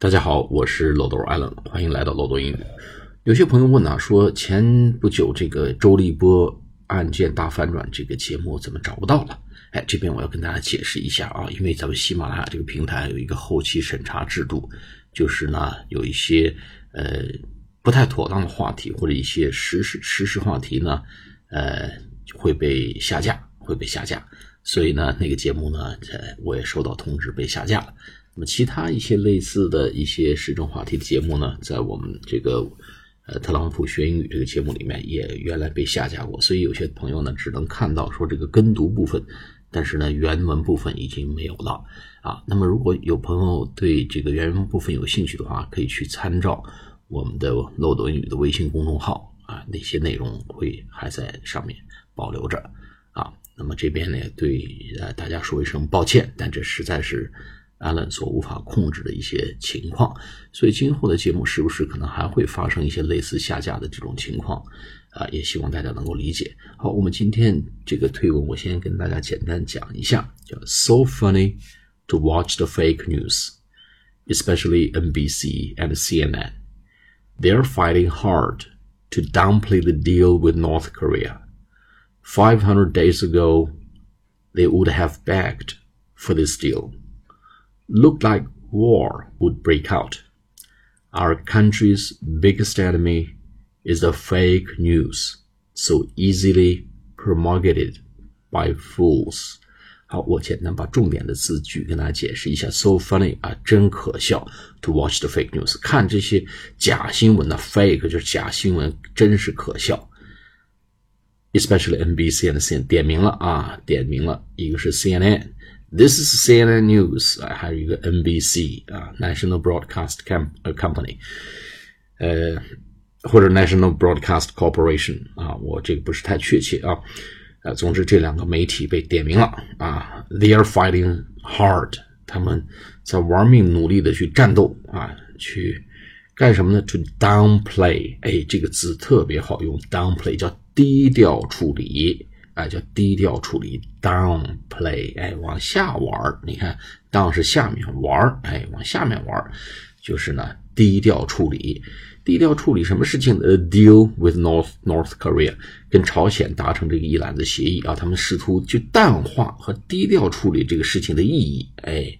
大家好，我是漏斗 Allen，欢迎来到漏斗英语。有些朋友问啊，说前不久这个周立波案件大反转这个节目怎么找不到了？哎，这边我要跟大家解释一下啊，因为咱们喜马拉雅这个平台有一个后期审查制度，就是呢有一些呃不太妥当的话题或者一些实时实时话题呢，呃会被下架，会被下架。所以呢，那个节目呢，呃，我也收到通知被下架了。那么其他一些类似的一些时政话题的节目呢，在我们这个呃特朗普学英语这个节目里面也原来被下架过，所以有些朋友呢只能看到说这个跟读部分，但是呢原文部分已经没有了啊。那么如果有朋友对这个原文部分有兴趣的话，可以去参照我们的漏斗英语的微信公众号啊，那些内容会还在上面保留着啊。那么这边呢对呃大家说一声抱歉，但这实在是。阿伦所无法控制的一些情况，所以今后的节目是不是可能还会发生一些类似下架的这种情况？啊，也希望大家能够理解。好，我们今天这个推文，我先跟大家简单讲一下，叫 “So funny to watch the fake news, especially NBC and CNN. They're fighting hard to downplay the deal with North Korea. Five hundred days ago, they would have begged for this deal.” looked like war would break out. Our country's biggest enemy is the fake news, so easily promulgated by fools. 好，我简单把重点的字句跟大家解释一下。So funny 啊，真可笑。To watch the fake news，看这些假新闻呢，fake 就是假新闻，真是可笑。Especially NBC and CNN 点名了啊，点名了，一个是 CNN。 this is CNN News 啊，还有一个 NBC 啊，National Broadcast Company，呃，或者 National Broadcast Corporation 啊，我这个不是太确切啊，呃，总之这两个媒体被点名了啊，They are fighting hard，他们在玩命努力的去战斗啊，去干什么呢？To downplay，哎，这个字特别好用，downplay 叫低调处理。 哎，叫低调处理，down play，哎，往下玩你看，down 是下面玩哎，往下面玩就是呢，低调处理。低调处理什么事情？A deal with North North Korea，跟朝鲜达成这个一揽子协议啊，他们试图去淡化和低调处理这个事情的意义。哎，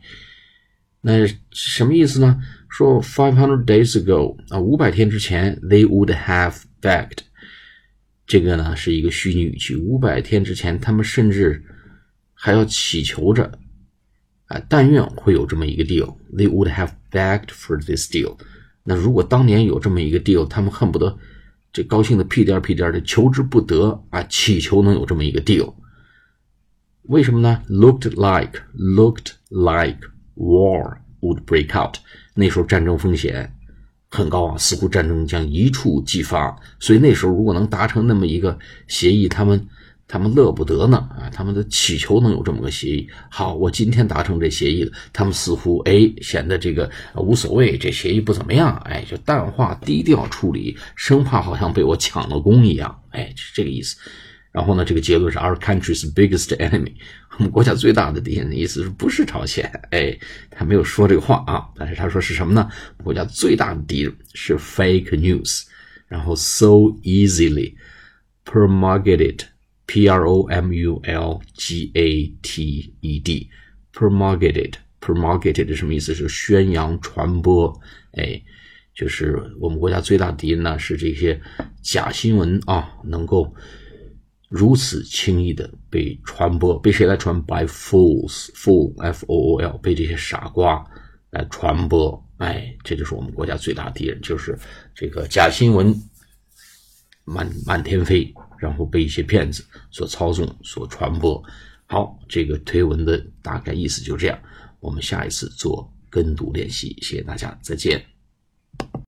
那什么意思呢？说 five hundred days ago 啊，五百天之前，they would have begged。这个呢是一个虚拟语气。五百天之前，他们甚至还要祈求着，啊，但愿会有这么一个 deal。They would have begged for this deal。那如果当年有这么一个 deal，他们恨不得这高兴的屁颠屁颠的求之不得啊，祈求能有这么一个 deal。为什么呢？Looked like looked like war would break out。那时候战争风险。很高啊，似乎战争将一触即发。所以那时候如果能达成那么一个协议，他们他们乐不得呢啊！他们的祈求能有这么个协议。好，我今天达成这协议了，他们似乎哎显得这个无所谓，这协议不怎么样，哎，就淡化低调处理，生怕好像被我抢了功一样，哎，是这个意思。然后呢，这个结论是 our country's biggest enemy，我们国家最大的敌人的意思是不是朝鲜？哎，他没有说这个话啊，但是他说是什么呢？国家最大的敌人是 fake news，然后 so easily promulgated，p r o m u l g a t e d，promulgated，promulgated 什么意思？是宣扬、传播，哎，就是我们国家最大敌人呢，是这些假新闻啊，能够。如此轻易的被传播，被谁来传？By fools，fool，f o o l，被这些傻瓜来传播。哎，这就是我们国家最大的敌人，就是这个假新闻满满天飞，然后被一些骗子所操纵、所传播。好，这个推文的大概意思就这样。我们下一次做跟读练习，谢谢大家，再见。